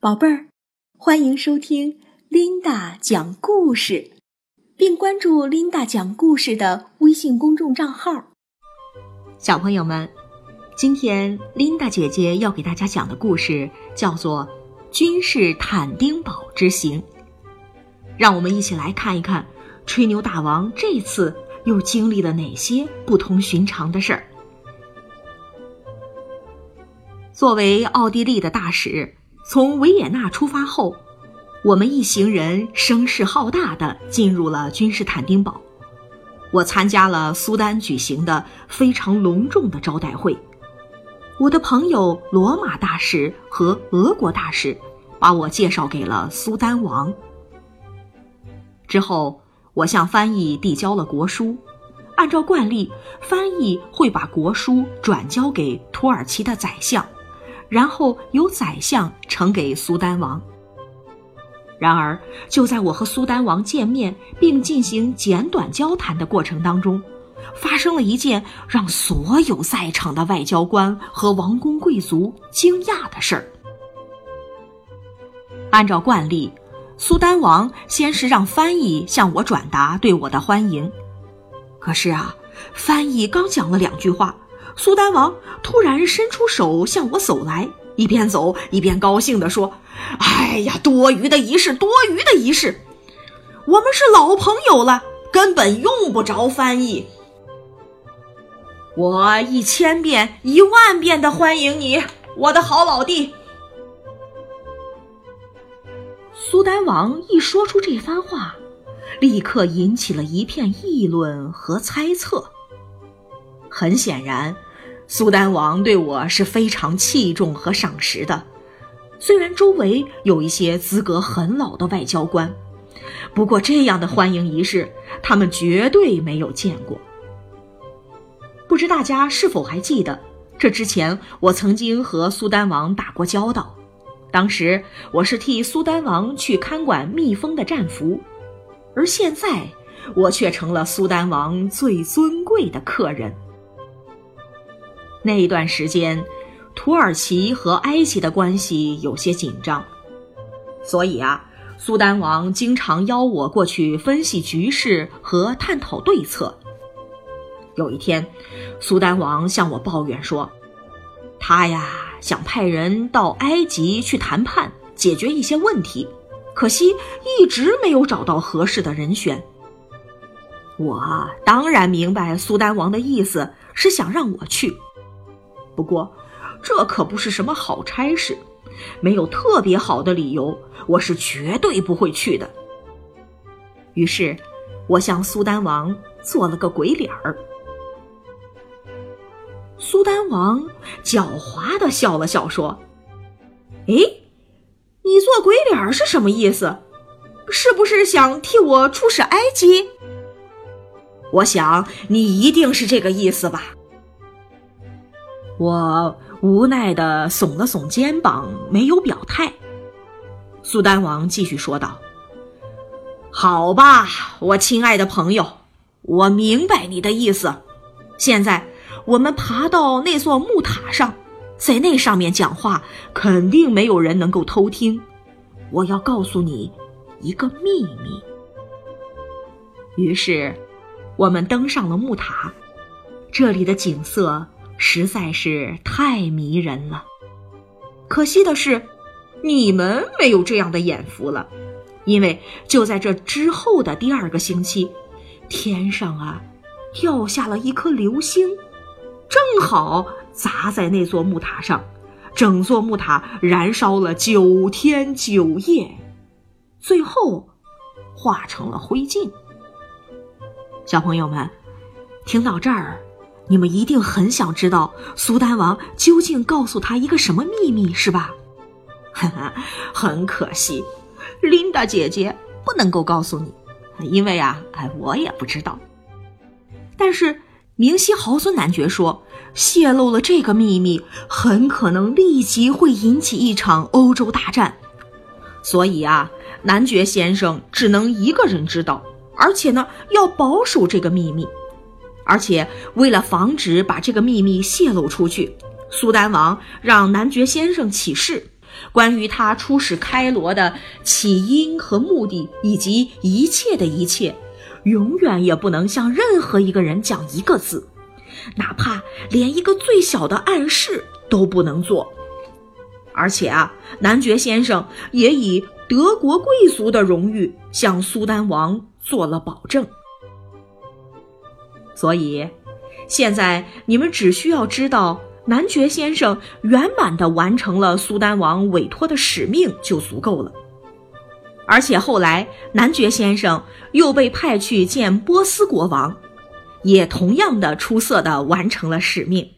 宝贝儿，欢迎收听琳达讲故事，并关注琳达讲故事的微信公众账号。小朋友们，今天琳达姐姐要给大家讲的故事叫做《君士坦丁堡之行》。让我们一起来看一看吹牛大王这次又经历了哪些不同寻常的事儿。作为奥地利的大使。从维也纳出发后，我们一行人声势浩大的进入了君士坦丁堡。我参加了苏丹举行的非常隆重的招待会。我的朋友罗马大使和俄国大使把我介绍给了苏丹王。之后，我向翻译递交了国书。按照惯例，翻译会把国书转交给土耳其的宰相。然后由宰相呈给苏丹王。然而，就在我和苏丹王见面并进行简短交谈的过程当中，发生了一件让所有在场的外交官和王公贵族惊讶的事儿。按照惯例，苏丹王先是让翻译向我转达对我的欢迎，可是啊，翻译刚讲了两句话。苏丹王突然伸出手向我走来，一边走一边高兴地说：“哎呀，多余的仪式，多余的仪式，我们是老朋友了，根本用不着翻译。我一千遍、一万遍的欢迎你，我的好老弟。”苏丹王一说出这番话，立刻引起了一片议论和猜测。很显然。苏丹王对我是非常器重和赏识的，虽然周围有一些资格很老的外交官，不过这样的欢迎仪式，他们绝对没有见过。不知大家是否还记得，这之前我曾经和苏丹王打过交道，当时我是替苏丹王去看管蜜蜂的战俘，而现在我却成了苏丹王最尊贵的客人。那一段时间，土耳其和埃及的关系有些紧张，所以啊，苏丹王经常邀我过去分析局势和探讨对策。有一天，苏丹王向我抱怨说，他呀想派人到埃及去谈判，解决一些问题，可惜一直没有找到合适的人选。我当然明白苏丹王的意思是想让我去。不过，这可不是什么好差事，没有特别好的理由，我是绝对不会去的。于是，我向苏丹王做了个鬼脸儿。苏丹王狡猾的笑了笑，说：“哎，你做鬼脸儿是什么意思？是不是想替我出使埃及？我想你一定是这个意思吧。”我无奈的耸了耸肩膀，没有表态。苏丹王继续说道：“好吧，我亲爱的朋友，我明白你的意思。现在我们爬到那座木塔上，在那上面讲话，肯定没有人能够偷听。我要告诉你一个秘密。”于是，我们登上了木塔，这里的景色。实在是太迷人了，可惜的是，你们没有这样的眼福了，因为就在这之后的第二个星期，天上啊掉下了一颗流星，正好砸在那座木塔上，整座木塔燃烧了九天九夜，最后化成了灰烬。小朋友们，听到这儿。你们一定很想知道苏丹王究竟告诉他一个什么秘密，是吧？哈哈，很可惜，琳达姐姐不能够告诉你，因为啊，哎，我也不知道。但是明西豪孙男爵说，泄露了这个秘密，很可能立即会引起一场欧洲大战，所以啊，男爵先生只能一个人知道，而且呢，要保守这个秘密。而且，为了防止把这个秘密泄露出去，苏丹王让男爵先生起誓，关于他出使开罗的起因和目的，以及一切的一切，永远也不能向任何一个人讲一个字，哪怕连一个最小的暗示都不能做。而且啊，男爵先生也以德国贵族的荣誉向苏丹王做了保证。所以，现在你们只需要知道。男爵先生圆满的完成了苏丹王委托的使命就足够了，而且后来男爵先生又被派去见波斯国王，也同样的出色的完成了使命。